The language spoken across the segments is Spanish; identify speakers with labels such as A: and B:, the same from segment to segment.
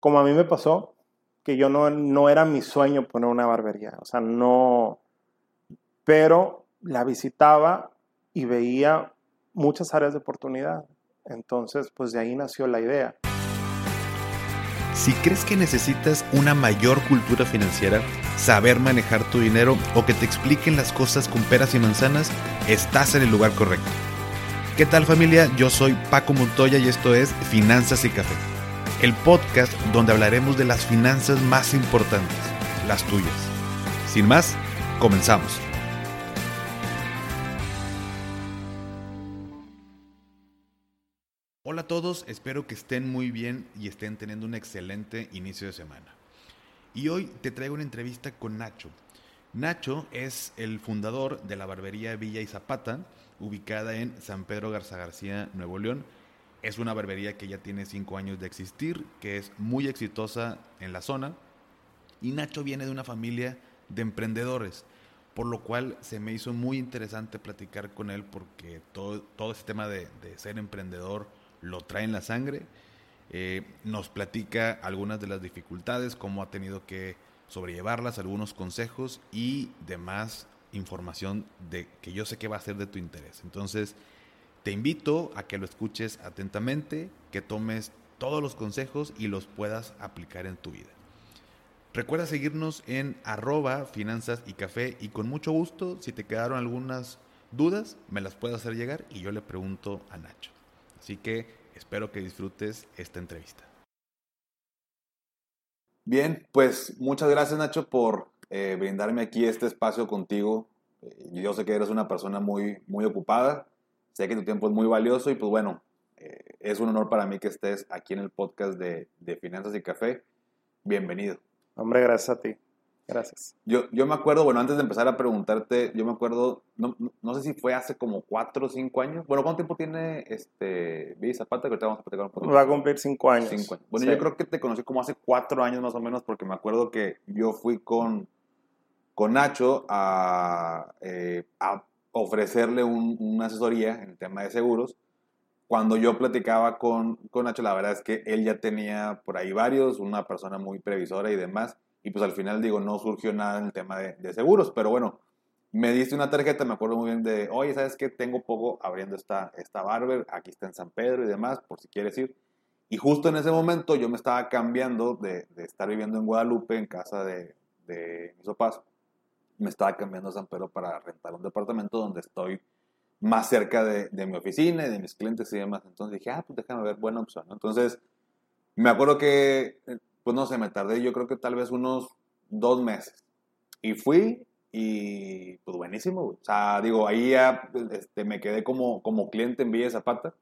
A: como a mí me pasó, que yo no, no era mi sueño poner una barbería, o sea, no, pero la visitaba y veía muchas áreas de oportunidad. Entonces, pues de ahí nació la idea.
B: Si crees que necesitas una mayor cultura financiera, saber manejar tu dinero o que te expliquen las cosas con peras y manzanas, estás en el lugar correcto. ¿Qué tal familia? Yo soy Paco Montoya y esto es Finanzas y Café, el podcast donde hablaremos de las finanzas más importantes, las tuyas. Sin más, comenzamos. Hola a todos, espero que estén muy bien y estén teniendo un excelente inicio de semana. Y hoy te traigo una entrevista con Nacho. Nacho es el fundador de la barbería Villa y Zapata, ubicada en San Pedro Garza García, Nuevo León. Es una barbería que ya tiene cinco años de existir, que es muy exitosa en la zona. Y Nacho viene de una familia de emprendedores, por lo cual se me hizo muy interesante platicar con él porque todo, todo ese tema de, de ser emprendedor lo trae en la sangre. Eh, nos platica algunas de las dificultades, cómo ha tenido que sobrellevarlas, algunos consejos y demás información de que yo sé que va a ser de tu interés. Entonces, te invito a que lo escuches atentamente, que tomes todos los consejos y los puedas aplicar en tu vida. Recuerda seguirnos en arroba finanzas y café y con mucho gusto, si te quedaron algunas dudas, me las puedes hacer llegar y yo le pregunto a Nacho. Así que espero que disfrutes esta entrevista. Bien, pues muchas gracias Nacho por eh, brindarme aquí este espacio contigo. Eh, yo sé que eres una persona muy, muy ocupada, sé que tu tiempo es muy valioso y pues bueno, eh, es un honor para mí que estés aquí en el podcast de, de Finanzas y Café. Bienvenido.
A: Hombre, gracias a ti. Gracias.
B: Yo, yo me acuerdo, bueno, antes de empezar a preguntarte, yo me acuerdo, no, no sé si fue hace como cuatro o cinco años. Bueno, ¿cuánto tiempo tiene este Billy Zapata? Que ahorita vamos a platicar un poco.
A: Va a cumplir cinco años.
B: Cinco años. Bueno, yo creo que te conocí como hace cuatro años más o menos, porque me acuerdo que yo fui con, con Nacho a, eh, a ofrecerle un, una asesoría en el tema de seguros. Cuando yo platicaba con, con Nacho, la verdad es que él ya tenía por ahí varios, una persona muy previsora y demás y pues al final digo, no surgió nada en el tema de, de, seguros, pero bueno, me diste una tarjeta, me acuerdo muy bien de, oye, ¿sabes qué? Tengo poco abriendo esta, esta barber, aquí está en San Pedro y demás, por si quieres ir. Y justo en ese momento yo me estaba cambiando de, de estar viviendo en Guadalupe, en casa de, de mis papás, me estaba cambiando a San Pedro para rentar un departamento donde estoy más cerca de, de mi oficina y de mis clientes y demás. Entonces dije, ah, pues déjame ver, buena opción. Entonces, me acuerdo que pues no sé, me tardé yo creo que tal vez unos dos meses. Y fui y pues buenísimo, O sea, digo, ahí ya este, me quedé como, como cliente en Villa Zapata.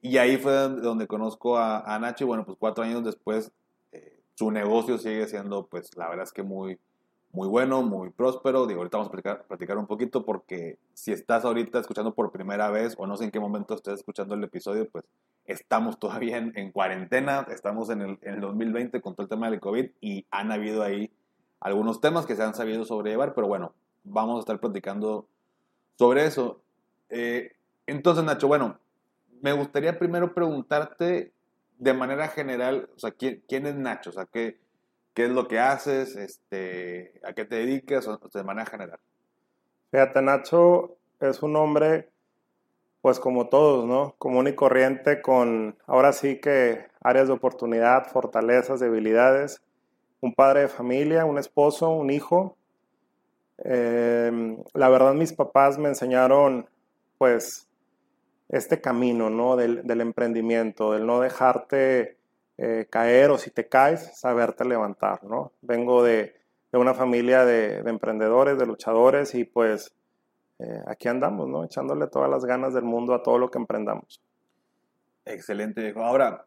B: y ahí fue donde conozco a, a, Nacho y bueno, pues cuatro años después eh, su negocio sigue siendo pues la verdad es que muy, muy bueno, muy próspero. Digo, ahorita vamos a platicar, un poquito porque si estás ahorita escuchando por primera vez o no sé en qué momento estés escuchando el episodio, pues estamos todavía en, en cuarentena, estamos en el, en el, 2020 con todo el tema del COVID y han habido ahí algunos temas que se han sabido sobrellevar, pero bueno, vamos a estar platicando sobre eso. Eh, entonces, Nacho, bueno, me gustaría primero preguntarte de manera general, o sea, ¿quién, quién es Nacho? O sea, ¿qué, ¿qué es lo que haces? Este, ¿A qué te dedicas? De manera general.
A: Fíjate, Nacho es un hombre pues como todos, ¿no? Común y corriente con ahora sí que áreas de oportunidad, fortalezas, debilidades. Un padre de familia, un esposo, un hijo. Eh, la verdad mis papás me enseñaron pues este camino, ¿no? Del emprendimiento, del no dejarte eh, caer o si te caes, saberte levantar, ¿no? Vengo de, de una familia de, de emprendedores, de luchadores y pues eh, aquí andamos, ¿no? Echándole todas las ganas del mundo a todo lo que emprendamos.
B: Excelente, Ahora,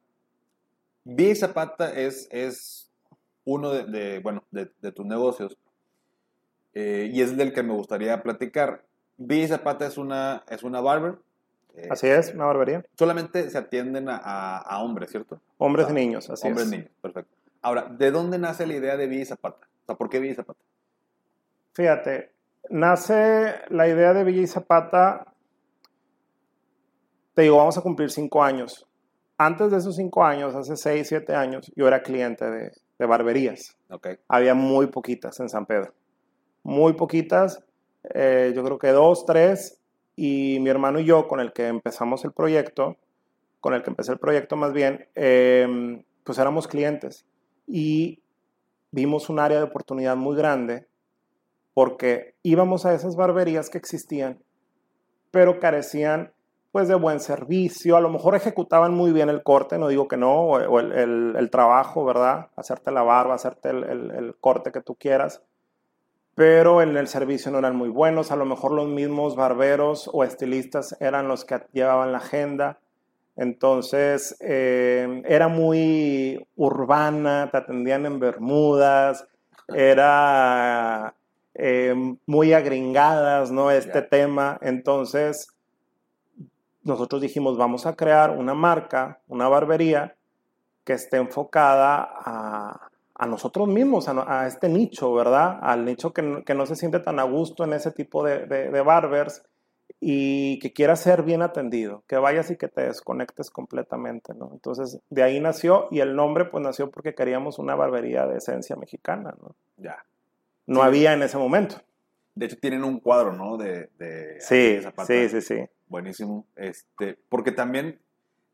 B: Vi Zapata es, es uno de, de bueno, de, de, tus negocios eh, y es del que me gustaría platicar. Vi Zapata es una, es una barber.
A: Eh, así es, una barbería.
B: Solamente se atienden a, a, a hombres, ¿cierto?
A: Hombres o sea, y niños, así
B: hombres
A: es.
B: Hombres y niños, perfecto. Ahora, ¿de dónde nace la idea de Vi Zapata? O sea, ¿por qué Vi Zapata?
A: Fíjate, nace la idea de Villa y Zapata, te digo, vamos a cumplir cinco años. antes de esos cinco años, hace seis, siete años, yo era cliente de, de barberías.
B: Ok.
A: Había muy poquitas en San Pedro. Muy poquitas, eh, yo creo que dos, tres, y mi hermano y yo, con el que empezamos el proyecto, con el que empecé el proyecto más bien, eh, pues éramos clientes. Y vimos un área de oportunidad muy grande porque íbamos a esas barberías que existían, pero carecían pues de buen servicio, a lo mejor ejecutaban muy bien el corte, no digo que no, o, el, el, el, trabajo, ¿verdad? Hacerte la barba, hacerte el, el, corte que tú quieras, pero en el servicio no eran muy buenos, a lo mejor los mismos barberos o estilistas eran los que llevaban la agenda, entonces eh, era muy urbana, te atendían en Bermudas, era eh, muy agringadas, ¿no? Este yeah. tema, entonces nosotros dijimos, vamos a crear una marca, una barbería que esté enfocada a, a nosotros mismos, a, a, este nicho, ¿verdad? Al nicho que, que, no se siente tan a gusto en ese tipo de, de, de, barbers y que quiera ser bien atendido, que vayas y que te desconectes completamente, ¿no? Entonces, de ahí nació y el nombre pues nació porque queríamos una barbería de esencia mexicana, ¿no?
B: Ya.
A: No sí. había en ese momento.
B: De hecho, tienen un cuadro, ¿no? De, de
A: sí, sí, sí, sí.
B: Buenísimo. Este, porque también,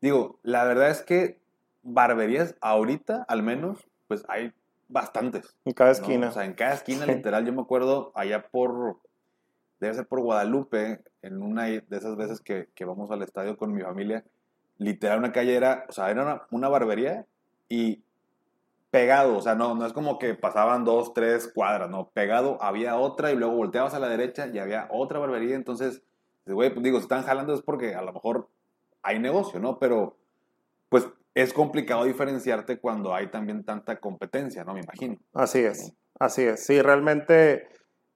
B: digo, la verdad es que barberías ahorita, al menos, pues hay bastantes.
A: En cada esquina.
B: ¿no? O sea, en cada esquina, literal. Yo me acuerdo allá por, debe ser por Guadalupe, en una de esas veces que, que vamos al estadio con mi familia, literal una calle era, o sea, era una, una barbería y pegado, o sea, no, no es como que pasaban dos, tres cuadras, no, pegado había otra y luego volteabas a la derecha y había otra barbería, entonces güey, pues digo, si están jalando es porque a lo mejor hay negocio, ¿no? Pero, pues es complicado diferenciarte cuando hay también tanta competencia, ¿no? Me imagino.
A: Así es, así es. Sí, realmente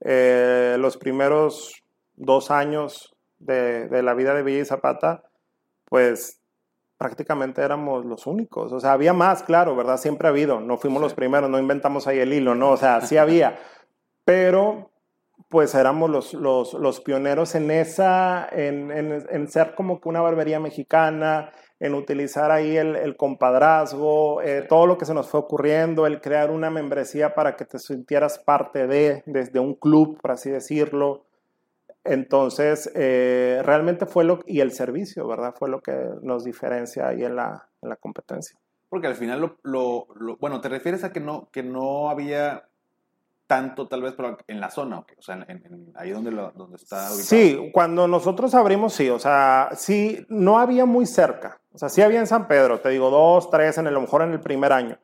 A: eh, los primeros dos años de, de, la vida de Villa y Zapata, pues prácticamente éramos los únicos. O sea, había más, claro, ¿verdad? Siempre ha habido. No fuimos sí. los primeros, no inventamos ahí el hilo, ¿no? O sea, sí había. Pero pues éramos los, los, los pioneros en esa, en, en, en, ser como que una barbería mexicana, en utilizar ahí el, el compadrazgo, eh, todo lo que se nos fue ocurriendo, el crear una membresía para que te sintieras parte de, desde un club, por así decirlo. Entonces, eh, realmente fue lo, y el servicio, ¿verdad? Fue lo que nos diferencia ahí en la, en la competencia.
B: Porque al final, lo, lo, lo, bueno, te refieres a que no, que no había tanto tal vez pero en la zona, o sea, en, en, ahí donde, lo, donde está ubicado.
A: Sí, cuando nosotros abrimos, sí, o sea, sí, no había muy cerca, o sea, sí había en San Pedro, te digo, dos, tres, en el, a lo mejor en el primer año.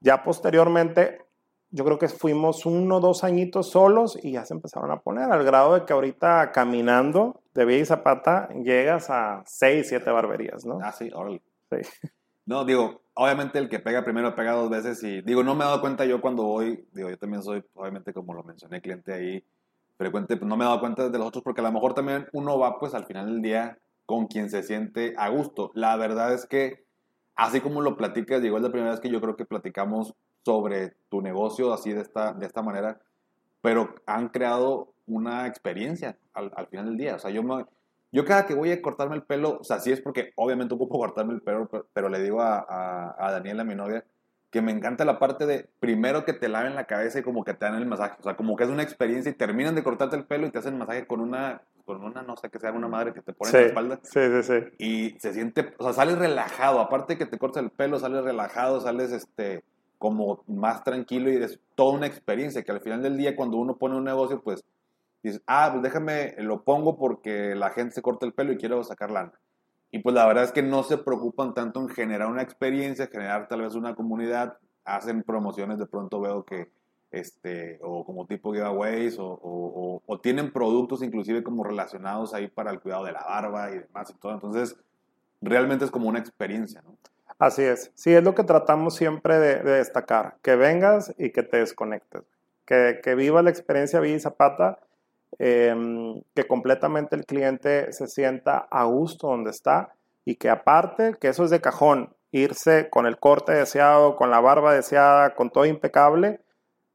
A: Ya posteriormente, yo creo que fuimos uno, dos añitos solos y ya se empezaron a poner, al grado de que ahorita caminando de Villa y Zapata llegas a seis, siete barberías, ¿no?
B: Ah, sí, órale.
A: Sí.
B: No, digo, obviamente el que pega primero pega dos veces y digo, no me he dado cuenta yo cuando voy, digo, yo también soy, obviamente como lo mencioné, cliente ahí frecuente, pues no me he dado cuenta de los otros porque a lo mejor también uno va pues al final del día con quien se siente a gusto. La verdad es que así como lo platicas, llegó la primera vez que yo creo que platicamos sobre tu negocio así de esta, de esta manera, pero han creado una experiencia al, al final del día. O sea, yo me, yo cada que voy a cortarme el pelo, o sea, sí es porque obviamente ocupo cortarme el pelo, pero, pero le digo a, a, a, Daniela, mi novia, que me encanta la parte de primero que te laven la cabeza y como que te dan el masaje. O sea, como que es una experiencia y terminan de cortarte el pelo y te hacen el masaje con una, con una, no sé, que sea una madre que te pone
A: sí,
B: en la espalda.
A: Sí, sí, sí.
B: Y se siente, o sea, sales relajado. Aparte que te cortas el pelo, sales relajado, sales este, como más tranquilo y es toda una experiencia que al final del día cuando uno pone un negocio, pues dices, ah, pues déjame, lo pongo porque la gente se corta el pelo y quiero sacar lana. Y pues la verdad es que no se preocupan tanto en generar una experiencia, generar tal vez una comunidad, hacen promociones, de pronto veo que, este, o como tipo giveaways, o, tienen productos inclusive como relacionados ahí para el cuidado de la barba y demás y todo. Entonces, realmente es como una experiencia, ¿no?
A: Así es. Sí, es lo que tratamos siempre de, de destacar, que vengas y que te desconectes. Que, que viva la experiencia Villa Zapata eh, que completamente el cliente se sienta a gusto donde está y que aparte, que eso es de cajón, irse con el corte deseado, con la barba deseada, con todo impecable,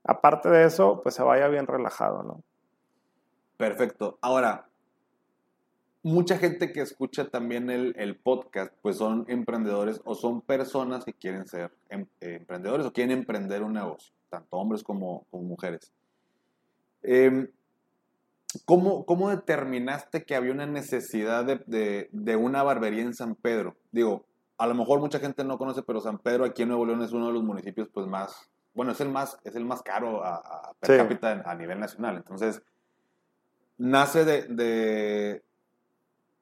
A: aparte de eso, pues se vaya bien relajado, ¿no?
B: Perfecto. Ahora, mucha gente que escucha también el, el, podcast, pues son emprendedores o son personas que quieren ser em, eh, emprendedores o quieren emprender un negocio, tanto hombres como, mujeres. Eh, ¿cómo, ¿cómo, determinaste que había una necesidad de, de, de, una barbería en San Pedro? Digo, a lo mejor mucha gente no conoce, pero San Pedro aquí en Nuevo León es uno de los municipios pues más, bueno, es el más, es el más caro a, a per sí. cápita a nivel nacional. Entonces, nace de, de,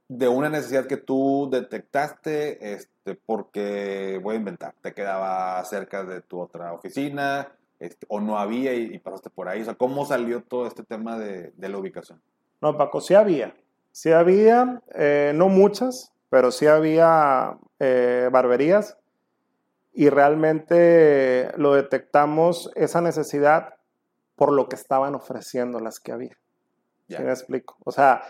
B: de, una necesidad que tú detectaste, este, porque voy a inventar, te quedaba cerca de tu otra oficina, este, o no había y, y, pasaste por ahí. O sea, ¿cómo salió todo este tema de, de la ubicación?
A: No, Paco, sí había. Sí había, eh, no muchas, pero sí había eh, barberías y realmente lo detectamos esa necesidad por lo que estaban ofreciendo las que había. ¿Sí me explico? O sea,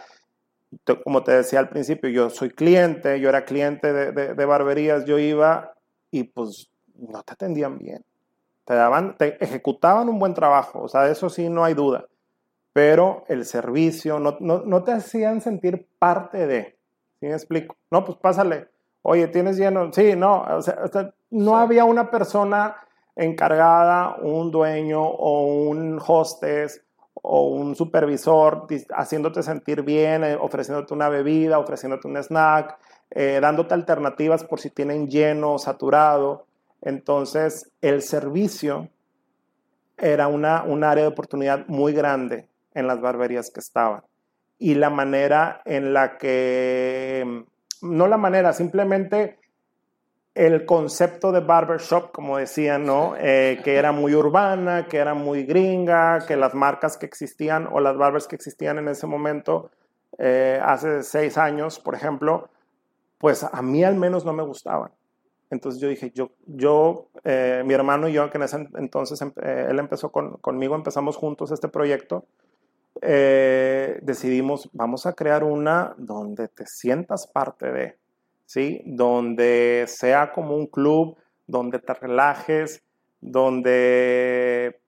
A: como te decía al principio, yo soy cliente, yo era cliente de, de, de, barberías, yo iba y pues no te atendían bien. Te daban, te ejecutaban un buen trabajo, o sea, de eso sí no hay duda. Pero el servicio, no, no, no te hacían sentir parte de. ¿Sí me explico? No, pues pásale. Oye, ¿tienes lleno? Sí, no. O sea, no había una persona encargada, un dueño o un hostess o un supervisor haciéndote sentir bien, eh, ofreciéndote una bebida, ofreciéndote un snack, eh, dándote alternativas por si tienen lleno saturado. Entonces, el servicio era una, un área de oportunidad muy grande en las barberías que estaban. Y la manera en la que, no la manera, simplemente el concepto de barbershop, como decían, ¿no? Eh, que era muy urbana, que era muy gringa, que las marcas que existían o las barbers que existían en ese momento, eh, hace seis años, por ejemplo, pues a mí al menos no me gustaban. Entonces yo dije, yo, yo eh, mi hermano y yo, que en ese entonces eh, él empezó con, conmigo, empezamos juntos este proyecto, eh, decidimos, vamos a crear una donde te sientas parte de, ¿sí? Donde sea como un club, donde te relajes, donde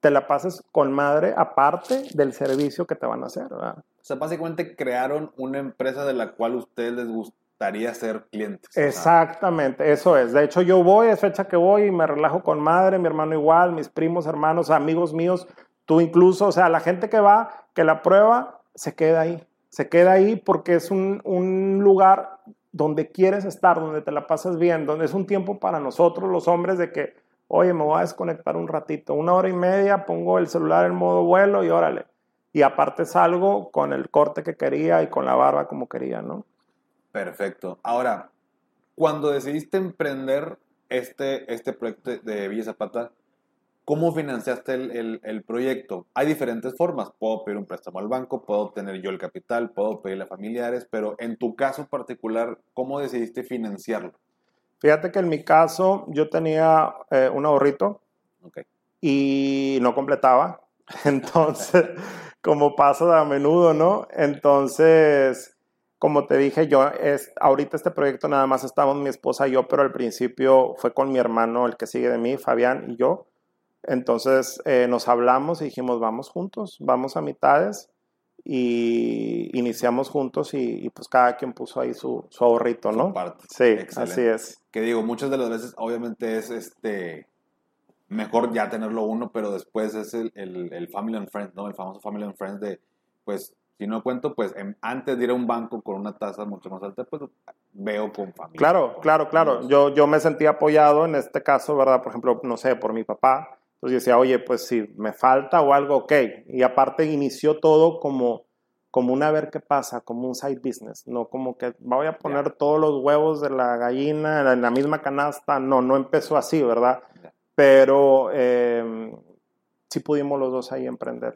A: te la pases con madre, aparte del servicio que te van a hacer, ¿verdad?
B: O sea, básicamente crearon una empresa de la cual a ustedes les gusta gustaría ser clientes.
A: Exactamente, eso es. De hecho, yo voy, es fecha que voy y me relajo con madre, mi hermano igual, mis primos, hermanos, amigos míos, tú incluso, o sea, la gente que va, que la prueba, se queda ahí. Se queda ahí porque es un, un lugar donde quieres estar, donde te la pasas bien, donde es un tiempo para nosotros los hombres de que, oye, me voy a desconectar un ratito, una hora y media, pongo el celular en modo vuelo y órale. Y aparte salgo con el corte que quería y con la barba como quería, ¿no?
B: Perfecto. Ahora, cuando decidiste emprender este, este proyecto de Villa Zapata, ¿cómo financiaste el, el, el, proyecto? Hay diferentes formas. Puedo pedir un préstamo al banco, puedo obtener yo el capital, puedo pedirle a familiares, pero en tu caso particular, ¿cómo decidiste financiarlo?
A: Fíjate que en mi caso yo tenía eh, un ahorrito okay. y no completaba. Entonces, como pasa a menudo, ¿no? Entonces como te dije, yo es, ahorita este proyecto nada más estamos mi esposa y yo, pero al principio fue con mi hermano, el que sigue de mí, Fabián y yo. Entonces eh, nos hablamos y dijimos, vamos juntos, vamos a mitades y iniciamos juntos y, y pues cada quien puso ahí su, su ahorrito, ¿no? Su
B: parte.
A: Sí, Excelente. así es.
B: Que digo, muchas de las veces obviamente es este mejor ya tenerlo uno, pero después es el, el, el Family and Friends, ¿no? El famoso Family and Friends de, pues si no cuento, pues en, antes de ir a un banco con una tasa mucho más alta, pues veo con familia.
A: Claro, claro, claro. Yo, yo me sentí apoyado en este caso, ¿verdad? Por ejemplo, no sé, por mi papá. Entonces yo decía, oye, pues si me falta o algo, ok. Y aparte inició todo como, como una ver qué pasa, como un side business, no como que voy a poner yeah. todos los huevos de la gallina en la misma canasta. No, no empezó así, ¿verdad? Yeah. Pero eh, sí pudimos los dos ahí emprender.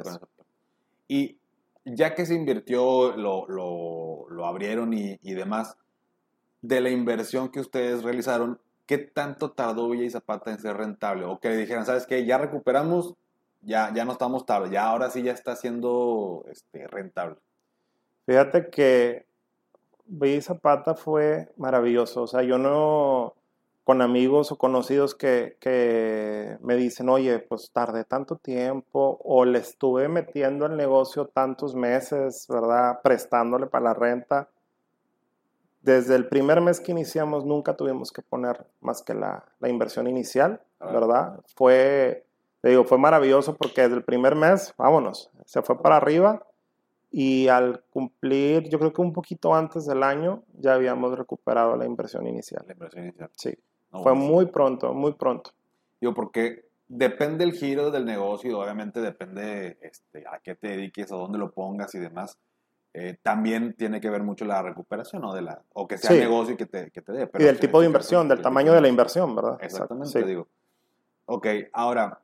B: Y ya que se invirtió, lo, lo, lo abrieron y, y, demás, de la inversión que ustedes realizaron, ¿qué tanto tardó Villa y Zapata en ser rentable? O que le dijeran, ¿sabes qué? Ya recuperamos, ya, ya no estamos tarde, ya ahora sí ya está siendo este, rentable.
A: Fíjate que Villa y Zapata fue maravilloso, o sea, yo no, con amigos o conocidos que, que, me dicen, oye, pues tardé tanto tiempo o le estuve metiendo el negocio tantos meses, ¿verdad? Prestándole para la renta. Desde el primer mes que iniciamos nunca tuvimos que poner más que la, la inversión inicial, ¿verdad? Fue, te digo, fue maravilloso porque desde el primer mes, vámonos, se fue para arriba y al cumplir, yo creo que un poquito antes del año, ya habíamos recuperado la inversión inicial.
B: La inversión inicial.
A: Sí. Fue muy pronto, muy pronto.
B: Digo, porque depende el giro del negocio, obviamente depende este, a qué te dediques, a dónde lo pongas y demás. Eh, también tiene que ver mucho la recuperación, ¿no? De la, o que sea negocio y que te, que te dé.
A: y del tipo de inversión, del tamaño de la inversión, ¿verdad?
B: Exactamente, digo. Ok, ahora,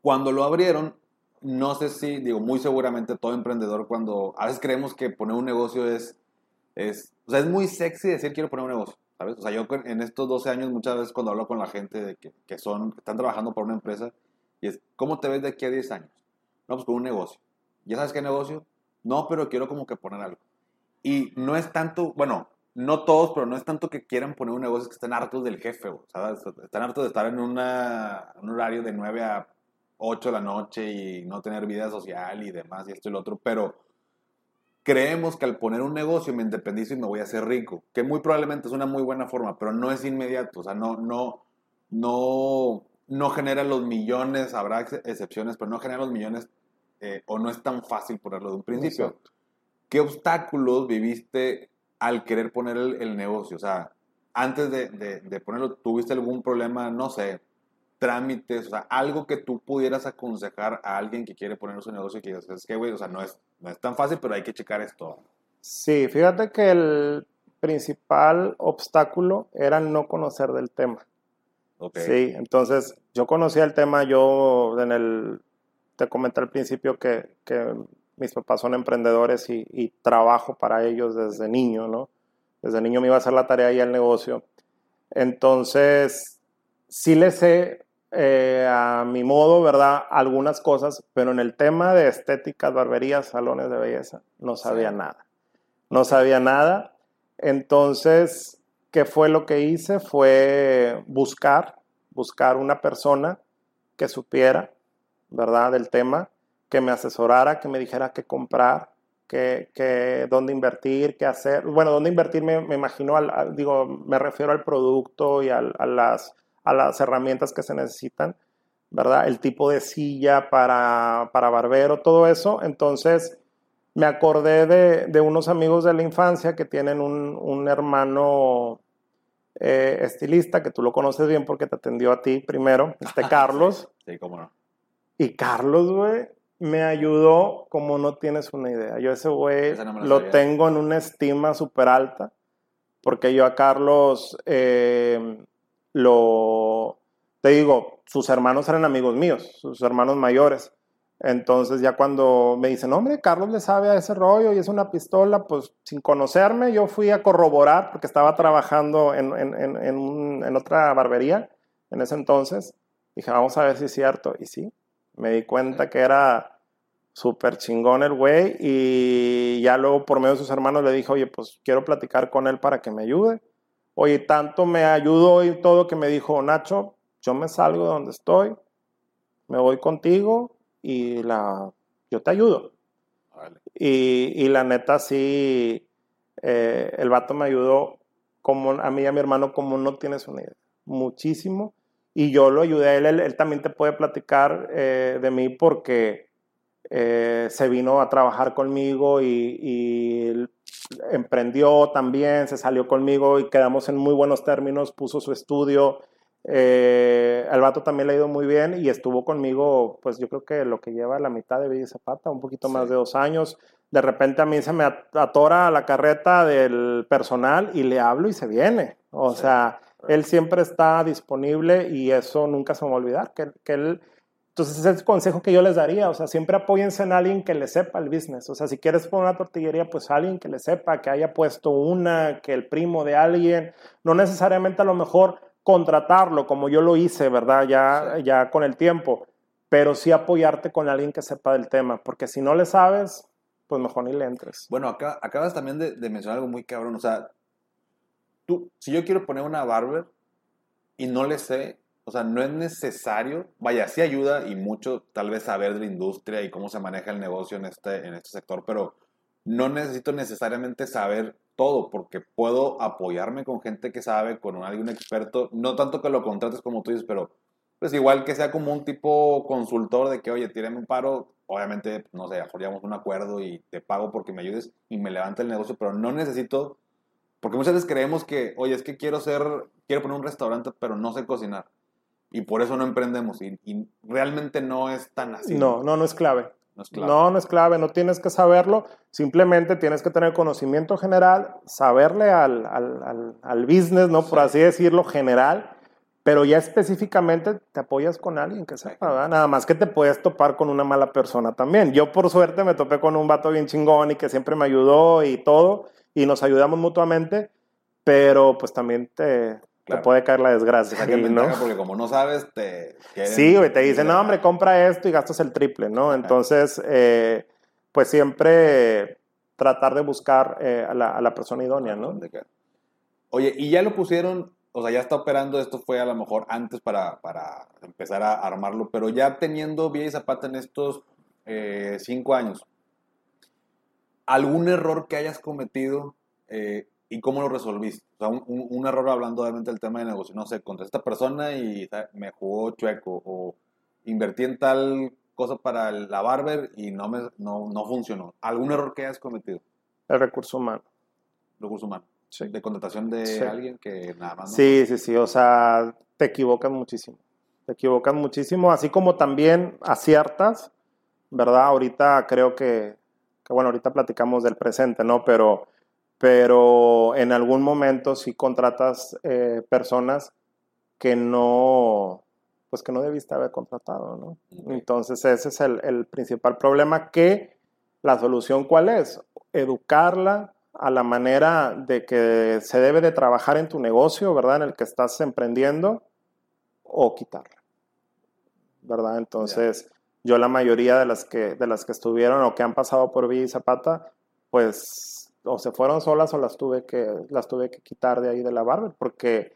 B: cuando lo abrieron, no sé si, digo, muy seguramente todo emprendedor cuando, a veces creemos que poner un negocio es, es, o sea, es muy sexy decir quiero poner un negocio, ¿sabes? O sea, yo en estos 12 años muchas veces cuando hablo con la gente de que, que son, están trabajando por una empresa, y es, ¿cómo te ves de aquí a 10 años? No, pues con un negocio. ¿Ya sabes qué negocio? No, pero quiero como que poner algo. Y no es tanto, bueno, no todos, pero no es tanto que quieran poner un negocio, es que están hartos del jefe, ¿sabes? Están hartos de estar en una, un horario de 9 a 8 de la noche y no tener vida social y demás y esto y lo otro, pero creemos que al poner un negocio me independizo y me voy a hacer rico, que muy probablemente es una muy buena forma, pero no es inmediato, o sea, no, no, no, no genera los millones, habrá excepciones, pero no genera los millones eh, o no es tan fácil ponerlo de un principio. ¿Qué obstáculos viviste al querer poner el, negocio? O sea, antes de, de ponerlo, ¿tuviste algún problema, no sé, trámites, o sea, algo que tú pudieras aconsejar a alguien que quiere poner su negocio y que digas, es que, güey, o sea, no es, no es tan fácil, pero hay que checar esto.
A: Sí, fíjate que el principal obstáculo era no conocer del tema. Okay. Sí, entonces yo conocía el tema, yo en el, te comenté al principio que, que mis papás son emprendedores y, y, trabajo para ellos desde niño, ¿no? Desde niño me iba a hacer la tarea y el negocio. Entonces, sí le sé eh, a mi modo, ¿verdad? Algunas cosas, pero en el tema de estéticas, barberías, salones de belleza, no sabía nada. No sabía nada. Entonces, ¿qué fue lo que hice? Fue buscar, buscar una persona que supiera, ¿verdad? Del tema, que me asesorara, que me dijera qué comprar, que, dónde invertir, qué hacer. Bueno, dónde invertir me, imagino, al, digo, me refiero al producto y a las a las herramientas que se necesitan, ¿verdad? El tipo de silla para, para barbero, todo eso. Entonces, me acordé de, unos amigos de la infancia que tienen un, hermano eh, estilista, que tú lo conoces bien porque te atendió a ti primero, este Carlos.
B: sí, cómo no.
A: Y Carlos, güey, me ayudó como no tienes una idea. Yo ese güey lo, tengo en una estima súper alta, porque yo a Carlos eh, lo, te digo, sus hermanos eran amigos míos, sus hermanos mayores. Entonces ya cuando me dicen, hombre, Carlos le sabe a ese rollo y es una pistola, pues sin conocerme, yo fui a corroborar porque estaba trabajando en, en, en, en otra barbería en ese entonces. Dije, vamos a ver si es cierto. Y sí, me di cuenta que era súper chingón el güey y ya luego por medio de sus hermanos le dije, oye, pues quiero platicar con él para que me ayude. Oye, tanto me ayudó y todo que me dijo, Nacho, yo me salgo de donde estoy, me voy contigo y la, yo te ayudo. Y, la neta sí, eh, el vato me ayudó como a mí y a mi hermano como no tienes una idea, muchísimo. Y yo lo ayudé a él, él, también te puede platicar eh, de mí porque eh, se vino a trabajar conmigo y, emprendió también, se salió conmigo y quedamos en muy buenos términos, puso su estudio. Eh, al vato también le ha ido muy bien y estuvo conmigo, pues yo creo que lo que lleva la mitad de Villa Zapata, un poquito más de dos años. De repente a mí se me atora la carreta del personal y le hablo y se viene. O sea, él siempre está disponible y eso nunca se me va a olvidar, que, que él entonces, ese es el consejo que yo les daría. O sea, siempre apóyense en alguien que le sepa el business. O sea, si quieres poner una tortillería, pues alguien que le sepa, que haya puesto una, que el primo de alguien. No necesariamente a lo mejor contratarlo, como yo lo hice, ¿verdad? Ya, ya con el tiempo. Pero sí apoyarte con alguien que sepa del tema. Porque si no le sabes, pues mejor ni le entres.
B: Bueno, acá, acabas también de, de mencionar algo muy cabrón. O sea, tú, si yo quiero poner una barber, y no le sé, o sea, no es necesario, vaya, sí ayuda y mucho tal vez saber de la industria y cómo se maneja el negocio en este, en este sector, pero no necesito necesariamente saber todo, porque puedo apoyarme con gente que sabe, con alguien experto, no tanto que lo contrates como tú dices, pero pues igual que sea como un tipo consultor de que, oye, tíreme un paro, obviamente, no sé, un acuerdo y te pago porque me ayudes y me levanta el negocio, pero no necesito, porque muchas veces creemos que, oye, es que quiero ser, quiero poner un restaurante, pero no sé cocinar. Y por eso no emprendemos. Y, y realmente no es tan así.
A: No, no, no es clave. No, es clave. no, no es clave, no tienes que saberlo, simplemente tienes que tener conocimiento general, saberle al, al, al, al business, ¿no? Por así decirlo, general, pero ya específicamente te apoyas con alguien que sepa, ¿verdad? Nada más que te puedes topar con una mala persona también. Yo por suerte me topé con un vato bien chingón y que siempre me ayudó y todo, y nos ayudamos mutuamente, pero pues también te, te puede caer la desgracia.
B: Ahí, ¿no? Porque como no sabes, te...
A: Sí, güey, te dicen, no, hombre, compra esto y gastas el triple, ¿no? Entonces, eh, pues siempre tratar de buscar eh, a, la, a, la, persona idónea, ¿no?
B: Oye, y ya lo pusieron o sea, ya está operando, esto fue a lo mejor antes para, para empezar a armarlo, pero ya teniendo Vía y Zapata en estos eh, cinco años, ¿algún error que hayas cometido eh, y cómo lo resolviste? O sea, un, un, un, error hablando obviamente del tema de negocio, no sé, contra esta persona y me jugó chueco, o invertí en tal cosa para la barber y no, me, no, no funcionó. ¿Algún error que hayas cometido?
A: El recurso humano.
B: Recurso humano. Sí. de contratación de sí. alguien que nada más.
A: No sí, sí, sí, o sea, te equivocas muchísimo. Te equivocas muchísimo, así como también aciertas, ¿verdad? Ahorita creo que, que bueno, ahorita platicamos del presente, ¿no? Pero, pero en algún momento sí contratas eh, personas que no, pues que no debiste haber contratado, ¿no? Okay. Entonces ese es el, el principal problema que la solución cuál es? Educarla, a la manera de que se debe de trabajar en tu negocio, ¿verdad? En el que estás emprendiendo, o quitarla, ¿verdad? Entonces, yeah. yo la mayoría de las, que, de las que estuvieron o que han pasado por Villa y Zapata, pues, o se fueron solas o las tuve que, las tuve que quitar de ahí de la barber, porque,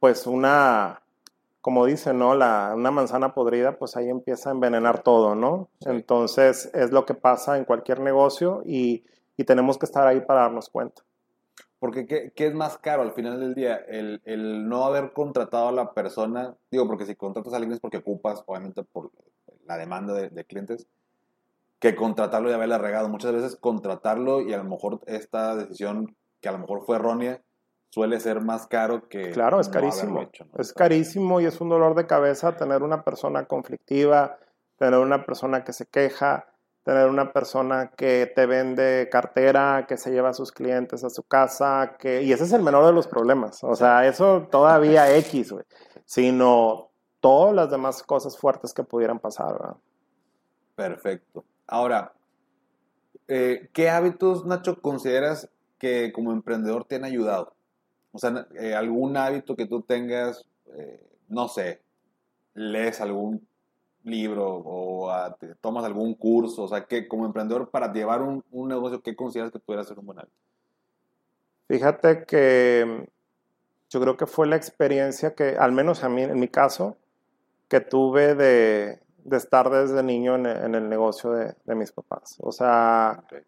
A: pues, una, como dicen, ¿no? La, una manzana podrida, pues ahí empieza a envenenar todo, ¿no? Sí. Entonces, es lo que pasa en cualquier negocio y y tenemos que estar ahí para darnos cuenta.
B: Porque ¿qué, qué es más caro al final del día? El, el, no haber contratado a la persona, digo, porque si contratas a alguien es porque ocupas, obviamente por la demanda de, de clientes, que contratarlo y haberla regado. Muchas veces contratarlo y a lo mejor esta decisión, que a lo mejor fue errónea, suele ser más caro que...
A: Claro, es no carísimo. Hecho, ¿no? Es carísimo y es un dolor de cabeza tener una persona conflictiva, tener una persona que se queja, tener una persona que te vende cartera, que se lleva a sus clientes a su casa, que, y ese es el menor de los problemas. O sea, eso todavía X, güey. Sino todas las demás cosas fuertes que pudieran pasar, ¿verdad?
B: Perfecto. Ahora, eh, ¿qué hábitos, Nacho, consideras que como emprendedor te han ayudado? O sea, eh, algún hábito que tú tengas, eh, no sé, lees algún libro o a, te tomas algún curso? O sea, que como emprendedor, para llevar un, un negocio, ¿qué consideras que pudiera ser un buen hábito?
A: Fíjate que yo creo que fue la experiencia que, al menos a mí, en mi caso, que tuve de, de estar desde niño en, en el negocio de, de, mis papás. O sea, okay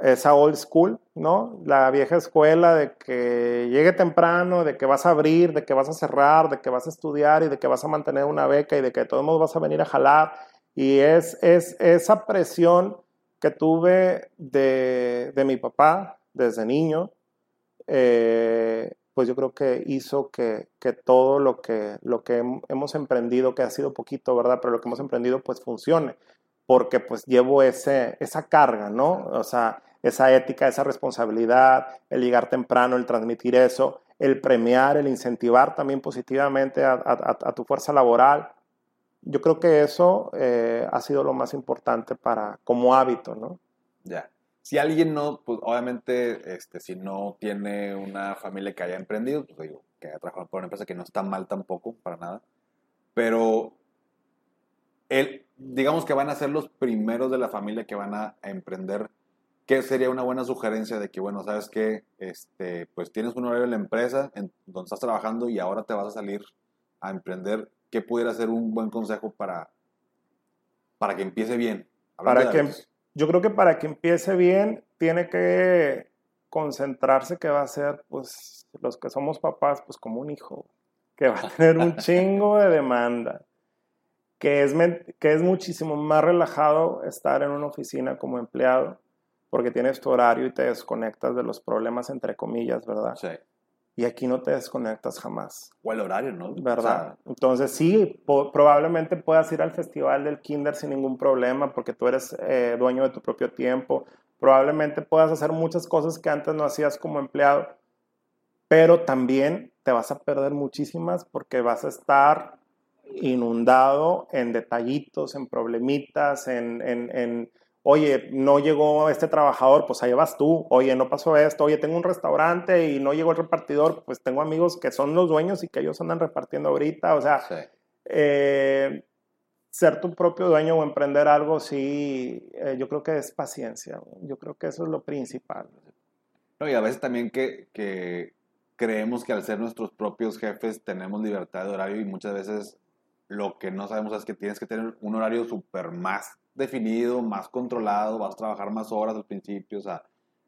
A: esa old school, ¿no? La vieja escuela de que llegue temprano, de que vas a abrir, de que vas a cerrar, de que vas a estudiar y de que vas a mantener una beca y de que de todos modos vas a venir a jalar. Y es, es esa presión que tuve de, de mi papá desde niño, eh, pues yo creo que hizo que, que todo lo que, lo que hemos emprendido, que ha sido poquito, ¿verdad? Pero lo que hemos emprendido pues funcione, porque pues llevo ese, esa carga, ¿no? O sea, esa ética, esa responsabilidad, el llegar temprano, el transmitir eso, el premiar, el incentivar también positivamente a, a, a tu fuerza laboral. Yo creo que eso eh, ha sido lo más importante para como hábito, ¿no?
B: Ya. Si alguien no, pues obviamente, este, si no tiene una familia que haya emprendido, pues digo, que haya trabajado por una empresa que no está mal tampoco, para nada, pero él, digamos que van a ser los primeros de la familia que van a, a emprender ¿qué sería una buena sugerencia de que, bueno, sabes que, este, pues tienes un horario en la empresa en donde estás trabajando y ahora te vas a salir a emprender, ¿qué pudiera ser un buen consejo para, para que empiece bien? Hablando
A: Para que. Yo creo que para que empiece bien, tiene que concentrarse que va a ser, pues, los que somos papás, pues como un hijo, que va a tener un chingo de demanda, que es, que es muchísimo más relajado estar en una oficina como empleado, porque tienes tu horario y te desconectas de los problemas, entre comillas, ¿verdad?
B: Sí.
A: Y aquí no te desconectas jamás.
B: O el horario, ¿no?
A: ¿verdad? Entonces sí, po- probablemente puedas ir al festival del kinder sin ningún problema porque tú eres eh, dueño de tu propio tiempo. Probablemente puedas hacer muchas cosas que antes no hacías como empleado, pero también te vas a perder muchísimas porque vas a estar inundado en detallitos, en problemitas, en, en, en, oye, no llegó este trabajador, pues ahí vas tú, oye, no pasó esto, oye, tengo un restaurante y no llegó el repartidor, pues tengo amigos que son los dueños y que ellos andan repartiendo ahorita, o sea,
B: Sí.
A: eh, ser tu propio dueño o emprender algo, sí, eh, yo creo que es paciencia, yo creo que eso es lo principal.
B: No, y a veces también que, que creemos que al ser nuestros propios jefes tenemos libertad de horario y muchas veces lo que no sabemos es que tienes que tener un horario súper más definido, más controlado, vas a trabajar más horas al principio, o sea,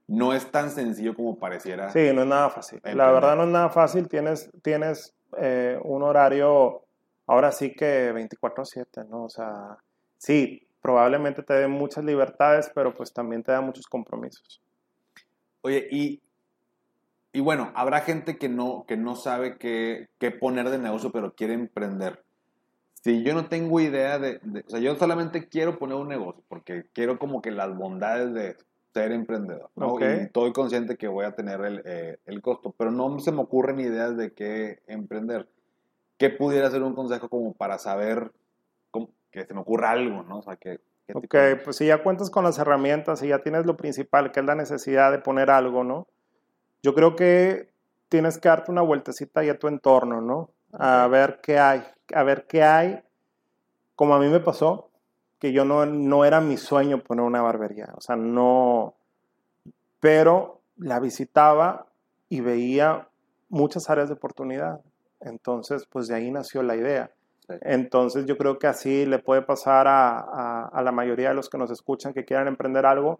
B: no es tan sencillo como pareciera.
A: Sí, no es nada fácil. La
B: Emprender.
A: verdad no es nada fácil. Tienes, tienes eh, un horario, ahora sí que 24/7, ¿no? O sea, sí, probablemente te den muchas libertades, pero pues también te da muchos compromisos.
B: Oye, y, y bueno, habrá gente que no, que no sabe qué, qué poner de negocio, pero quiere emprender. Si yo no tengo idea de, de- o sea, yo solamente quiero poner un negocio, porque quiero como que las bondades de ser emprendedor, ¿no? Y estoy consciente que voy a tener el, eh, el costo, pero no se me ocurren ideas de qué emprender. ¿Qué pudiera ser un consejo como para saber cómo- que se me ocurra algo, ¿no? O sea, que...
A: Ok,
B: de-
A: pues si ya cuentas con las herramientas y ya tienes lo principal, que es la necesidad de poner algo, ¿no? Yo creo que tienes que darte una vueltecita ahí a tu entorno, ¿no? A ver qué hay, a ver qué hay. Como a mí me pasó, que yo no, no era mi sueño poner una barbería, o sea, no, pero la visitaba y veía muchas áreas de oportunidad. Entonces, pues de ahí nació la idea. Entonces yo creo que así le puede pasar a, a- a la mayoría de los que nos escuchan que quieran emprender algo.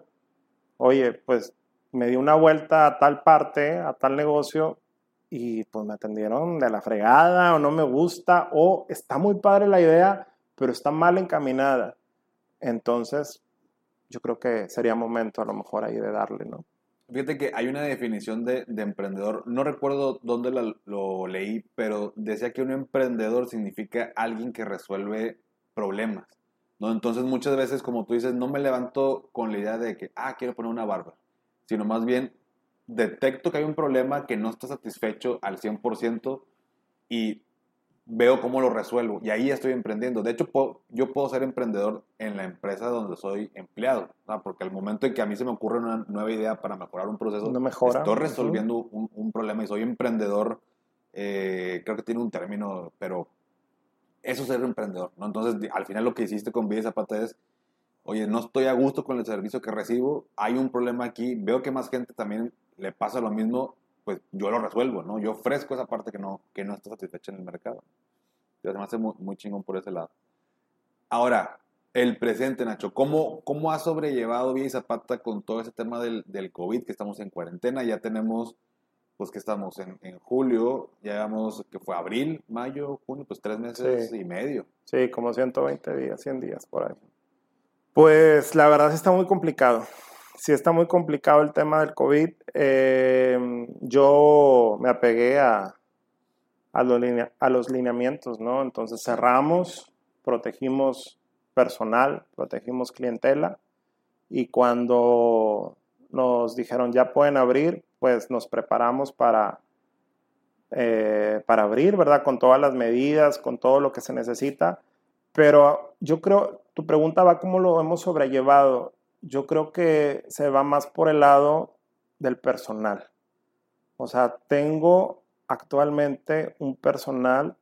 A: Oye, pues me di una vuelta a tal parte, a tal negocio, y pues me atendieron de la fregada, o no me gusta, o está muy padre la idea, pero está mal encaminada. Entonces, yo creo que sería momento a lo mejor ahí de darle, ¿no?
B: Fíjate que hay una definición de, de emprendedor, no recuerdo dónde la- lo leí, pero decía que un emprendedor significa alguien que resuelve problemas, ¿no? Entonces muchas veces, como tú dices, no me levanto con la idea de que, ah, quiero poner una barba, sino más bien detecto que hay un problema que no está satisfecho al 100% y veo cómo lo resuelvo y ahí estoy emprendiendo. De hecho, puedo- yo puedo ser emprendedor en la empresa donde soy empleado, porque al momento en que a mí se me ocurre una nueva idea para mejorar un proceso,
A: No mejora.
B: estoy resolviendo un, un problema y soy emprendedor, eh, creo que tiene un término, pero eso es ser emprendedor. ¿no? Entonces, al final lo que hiciste con Vida Zapata es, oye, no estoy a gusto con el servicio que recibo, hay un problema aquí, veo que más gente también le pasa lo mismo, pues yo lo resuelvo, ¿no? Yo ofrezco esa parte que no, que no está satisfecha en el mercado. Entonces, me hace muy, muy chingón por ese lado. Ahora, el presente, Nacho, ¿cómo, cómo ha sobrellevado Vía y Zapata con todo ese tema del, del COVID, que estamos en cuarentena? Ya tenemos, pues que estamos en, en julio, ya llevamos, que fue abril, mayo, junio, pues tres meses
A: Sí.
B: y medio.
A: Sí, como 120 días, 100 días por ahí. Pues la verdad sí está muy complicado. Sí está muy complicado el tema del COVID. Eh, yo me apegué a, a, los linea- a los lineamientos, ¿no? Entonces cerramos, protegimos personal, protegimos clientela y cuando nos dijeron ya pueden abrir, pues nos preparamos para, eh, para abrir, ¿verdad? Con todas las medidas, con todo lo que se necesita. Pero yo creo, tu pregunta va cómo lo hemos sobrellevado. Yo creo que se va más por el lado del personal. O sea, tengo actualmente un personal,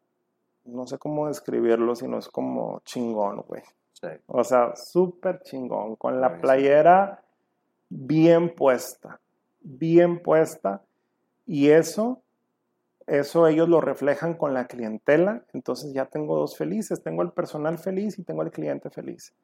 A: no sé cómo describirlo, sino es como chingón, güey.
B: Sí.
A: O sea, súper chingón, con la playera bien puesta, bien puesta. Y eso eso ellos lo reflejan con la clientela, entonces ya tengo dos felices, tengo el personal feliz y tengo el cliente feliz.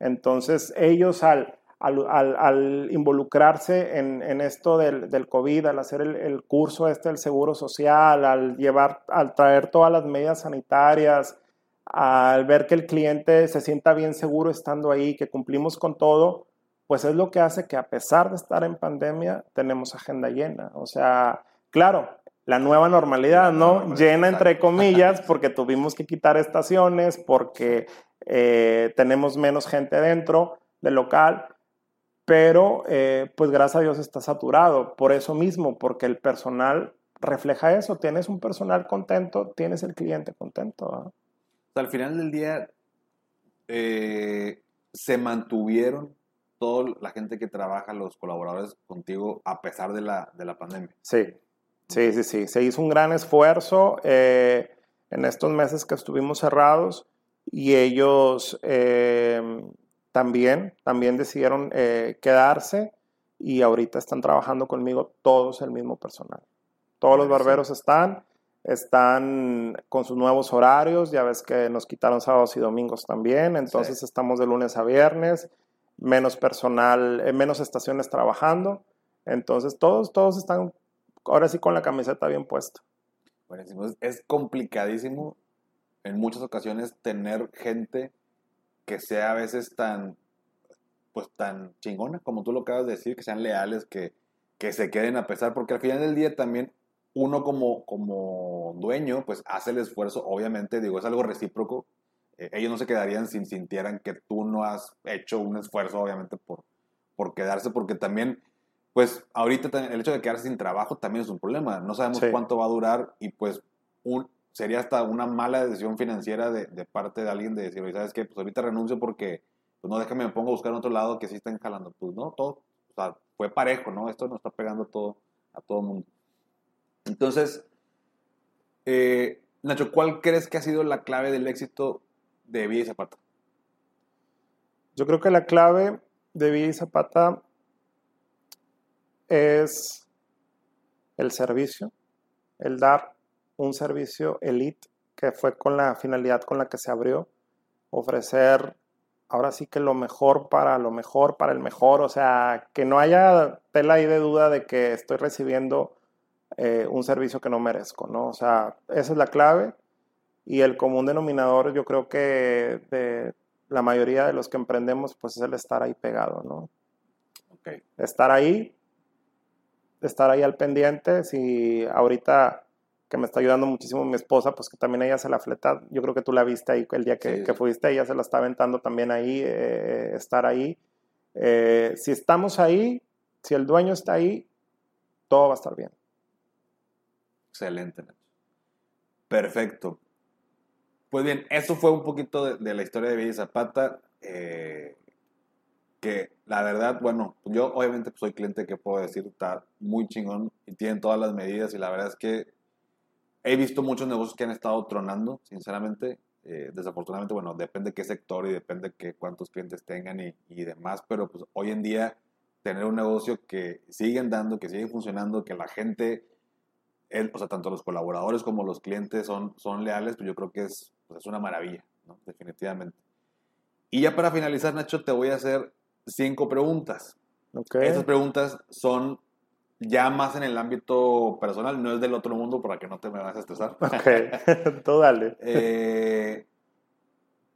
A: Entonces ellos al, al, involucrarse en, esto del, del, COVID, al hacer el, curso este del Seguro Social, al llevar, al traer todas las medidas sanitarias, al ver que el cliente se sienta bien seguro estando ahí, que cumplimos con todo, pues es lo que hace que a pesar de estar en pandemia, tenemos agenda llena. O sea, claro, la nueva normalidad, ¿no? Llena entre comillas, porque tuvimos que quitar estaciones, porque eh, tenemos menos gente dentro del local, pero eh, pues gracias a Dios está saturado, por eso mismo, porque el personal refleja eso, tienes un personal contento, tienes el cliente contento.
B: al final del día, eh, se mantuvieron toda la gente que trabaja, los colaboradores contigo, a pesar de la, de la pandemia.
A: Sí, sí, sí, sí, se hizo un gran esfuerzo eh, en estos meses que estuvimos cerrados y ellos también, también decidieron eh, quedarse y ahorita están trabajando conmigo todos el mismo personal. Todos los barberos están, están con sus nuevos horarios, ya ves que nos quitaron sábados y domingos también, entonces estamos de lunes a viernes, menos personal, eh, menos estaciones trabajando, entonces todos, todos están ahora sí con la camiseta bien puesta.
B: Buenísimo, es complicadísimo en muchas ocasiones tener gente que sea a veces tan, pues tan chingona, como tú lo acabas de decir, que sean leales, que, que se queden a pesar, porque al final del día también uno como, como dueño, pues hace el esfuerzo, obviamente, digo, es algo recíproco. Eh, ellos no se quedarían si sintieran que tú no has hecho un esfuerzo, obviamente, por, por quedarse, porque también, pues ahorita el hecho de quedarse sin trabajo también es un problema. No sabemos cuánto va a durar y pues un, sería hasta una mala decisión financiera de, parte de alguien de decir, ¿sabes qué? Pues ahorita renuncio porque, pues no, déjame, me pongo a buscar en otro lado que sí estén jalando. Pues no, todo, fue parejo, ¿no? Esto nos está pegando todo, a todo el mundo. Entonces, eh, Nacho, ¿cuál crees que ha sido la clave del éxito de Villa y Zapata?
A: Yo creo que la clave de Villa y Zapata es el servicio, el dar un servicio elite que fue con la finalidad con la que se abrió, ofrecer ahora sí que lo mejor para lo mejor, para el mejor, o sea, que no haya tela ahí de duda de que estoy recibiendo eh, un servicio que no merezco, ¿no? O sea, esa es la clave y el común denominador yo creo que de la mayoría de los que emprendemos pues es el estar ahí pegado, ¿no? Okay. Estar ahí, estar ahí al pendiente, si ahorita que me está ayudando muchísimo mi esposa, pues que también ella se la fleta, yo creo que tú la viste ahí el día que, fuiste, ella se la está aventando también ahí, eh, estar ahí. Eh, si estamos ahí, si el dueño está ahí, todo va a estar bien.
B: Excelente. Perfecto. Pues bien, eso fue un poquito de, la historia de Villa Zapata, eh, que la verdad, bueno, yo obviamente soy cliente que puedo decir, está muy chingón y tienen todas las medidas y la verdad es que He visto muchos negocios que han estado tronando, sinceramente. Eh, desafortunadamente, bueno, depende qué sector y depende qué cuántos clientes tengan y, y, demás, pero pues hoy en día tener un negocio que siguen dando, que sigue funcionando, que la gente, o sea, tanto los colaboradores como los clientes son, son leales, pues yo creo que es, pues es una maravilla, ¿no? definitivamente. Y ya para finalizar, Nacho, te voy a hacer cinco preguntas. Okay. Esas preguntas son ya más en el ámbito personal, no es del otro mundo para que no te me vas a estresar.
A: Ok, tú dale.
B: Eh,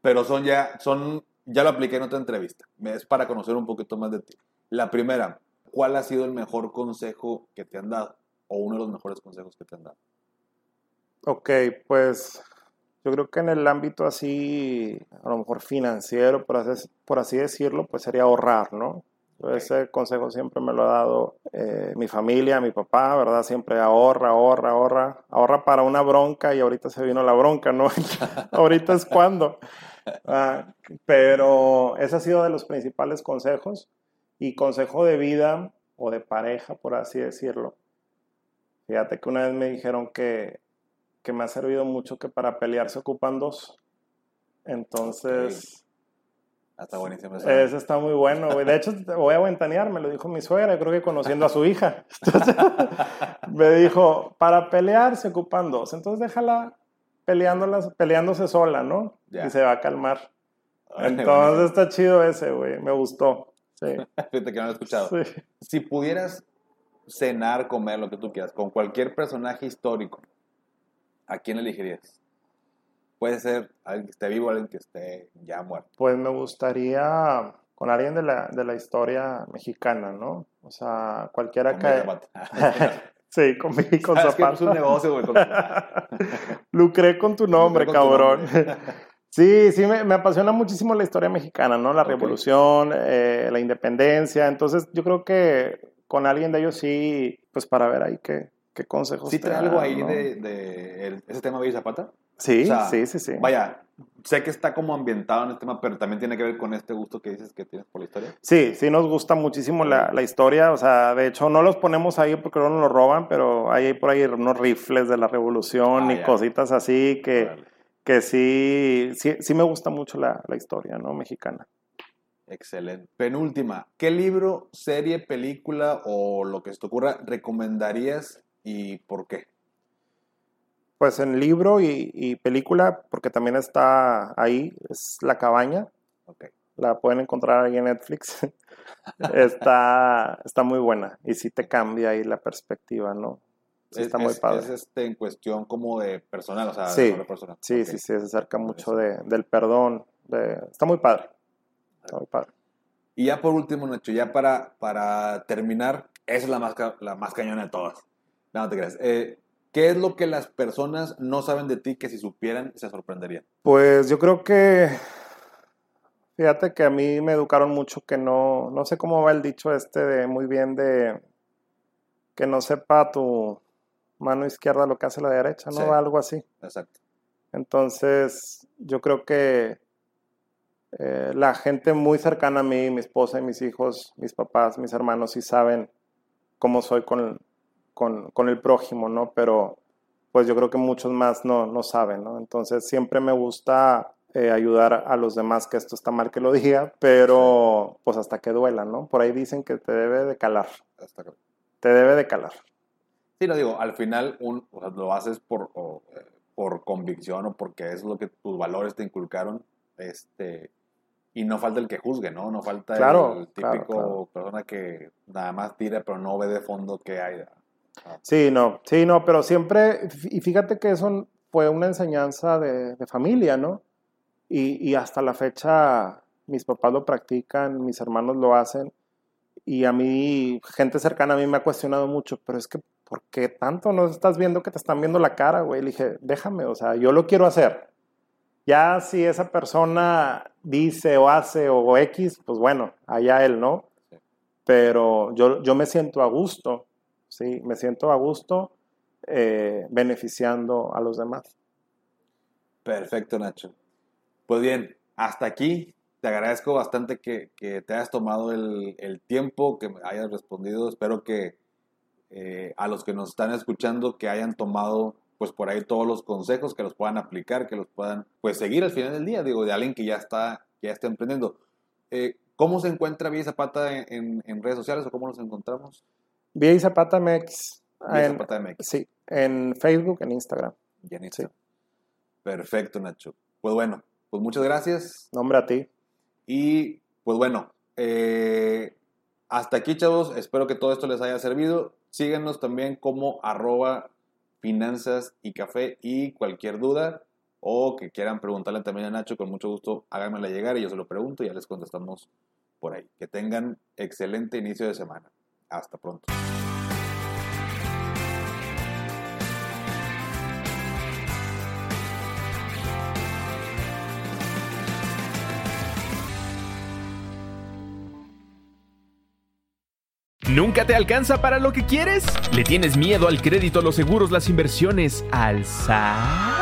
B: pero son ya, son, ya lo apliqué en otra entrevista. Es para conocer un poquito más de ti. La primera, ¿cuál ha sido el mejor consejo que te han dado? O uno de los mejores consejos que te han dado.
A: Ok, pues yo creo que en el ámbito así, a lo mejor financiero, por así, por así decirlo, pues sería ahorrar, ¿no? Ese consejo siempre me lo ha dado eh, mi familia, mi papá, ¿verdad? Siempre ahorra, ahorra, ahorra. Ahorra para una bronca y ahorita se vino la bronca, ¿no? ahorita es cuando. Ah, pero ese ha sido de los principales consejos. Y consejo de vida o de pareja, por así decirlo. Fíjate que una vez me dijeron que, que me ha servido mucho que para pelear se ocupan dos. Entonces
B: Está buenísimo. eso.
A: Ese está muy bueno, güey. De hecho, te voy a ventanear, me lo dijo mi suegra, creo que conociendo a su hija. Entonces, me dijo, para pelear se ocupan dos. Entonces déjala peleándose sola, ¿no?
B: Ya.
A: Y se va a calmar. Entonces está chido ese, güey. Me gustó. Sí.
B: Fíjate que no lo he escuchado.
A: sí.
B: Si pudieras cenar, comer, lo que tú quieras, con cualquier personaje histórico, ¿a quién elegirías? Puede ser alguien que esté vivo, alguien que esté ya muerto.
A: Pues me gustaría con alguien de la, de la historia mexicana, ¿no? O sea, cualquiera que... Sí, con, mi- con
B: que es un negocio, güey. con-
A: Lucré con tu nombre,
B: tu
A: cabrón.
B: nombre.
A: Sí, sí, me, me apasiona muchísimo la historia mexicana, ¿no? La revolución, eh, la independencia. Entonces, yo creo que con alguien de ellos sí, pues para ver ahí qué, qué consejos
B: ¿Sí trae algo ahí
A: ¿no?
B: de, de el- ese tema de Zapata?
A: Sí,
B: o sea,
A: sí, sí, sí.
B: Vaya, sé que está como ambientado en el tema, pero también tiene que ver con este gusto que dices que tienes por la historia.
A: Sí, sí nos gusta muchísimo la, la historia, o sea, de hecho no los ponemos ahí porque no nos lo roban, pero hay ahí por ahí unos rifles de la revolución
B: Ah,
A: y
B: ya.
A: cositas así que, que sí, sí, sí me gusta mucho la, la historia, ¿no? Mexicana.
B: Excelente. Penúltima, ¿qué libro, serie, película o lo que se te ocurra recomendarías y por qué?
A: Pues en libro y, y película, porque también está ahí, es La Cabaña,
B: Ok.
A: la pueden encontrar ahí en Netflix. está, está muy buena y sí te cambia ahí la perspectiva, ¿no? Sí,
B: Es-
A: está muy
B: es-
A: padre.
B: Es este, en cuestión como de personal, o sea,
A: Sí,
B: de personal.
A: Sí,
B: Ok.
A: sí, sí, se acerca mucho de, del perdón. de- está muy padre. Está muy padre.
B: Y ya por último, Nacho, ya para, para terminar, esa es la más, la más cañona de todas. No, no te creas. Eh, ¿Qué es lo que las personas no saben de ti que si supieran se sorprenderían?
A: Pues yo creo que, fíjate que a mí me educaron mucho que no, no sé cómo va el dicho este de muy bien de que no sepa tu mano izquierda lo que hace la derecha, ¿no?
B: Sí.
A: Algo así.
B: Exacto.
A: Entonces, yo creo que eh, la gente muy cercana a mí, mi esposa y mis hijos, mis papás, mis hermanos, sí saben cómo soy con, con, con el prójimo, ¿no? Pero pues yo creo que muchos más no, no saben, ¿no? Entonces, siempre me gusta eh, ayudar a los demás, que esto está mal que lo diga, pero pues hasta que duela, ¿no? Por ahí dicen que te debe de calar,
B: Hasta
A: te debe de calar.
B: Sí, no digo, al final un, o sea, lo haces por, o, eh, por convicción o porque es lo que tus valores te inculcaron. Este, y no falta el que juzgue, ¿no? No falta
A: Claro,
B: el
A: claro,
B: típico
A: claro.
B: persona que nada más tira, pero no ve de fondo qué hay.
A: Sí, no, sí, no, pero siempre, y fíjate que eso fue una enseñanza de, de familia, ¿no? Y, y hasta la fecha mis papás lo practican, mis hermanos lo hacen, y a mí, gente cercana a mí me ha cuestionado mucho, pero es que, ¿por qué tanto no estás viendo que te están viendo la cara, güey? Le dije, déjame, o sea, yo lo quiero hacer. Ya si esa persona dice o hace o X, pues bueno, allá él, ¿no? Pero yo, yo me siento a gusto, ¿sí? Me siento a gusto eh, beneficiando a los demás.
B: Perfecto, Nacho. Pues bien, hasta aquí. Te agradezco bastante que, que te hayas tomado el, el tiempo, que me hayas respondido. Espero que eh, a los que nos están escuchando, que hayan tomado pues por ahí todos los consejos, que los puedan aplicar, que los puedan pues seguir al final del día, digo, de alguien que ya está, ya está emprendiendo. Eh, ¿Cómo se encuentra Villa Zapata en, en- en redes sociales o cómo nos encontramos?
A: Vía y Zapata MX. En-
B: Zapata MX.
A: Sí, en Facebook, en Instagram.
B: Ya en
A: Sí.
B: Insta. Perfecto, Nacho. Pues bueno, pues muchas gracias.
A: Nombre a ti.
B: Y pues bueno, eh, hasta aquí chavos, espero que todo esto les haya servido. Síguenos también como arroba finanzas y café y cualquier duda o que quieran preguntarle también a Nacho, con mucho gusto háganmela llegar y yo se lo pregunto y ya les contestamos por ahí. Que tengan excelente inicio de semana. Hasta pronto.
C: ¿Nunca te alcanza para lo que quieres? ¿Le tienes miedo al crédito, los seguros, las inversiones, al SAT?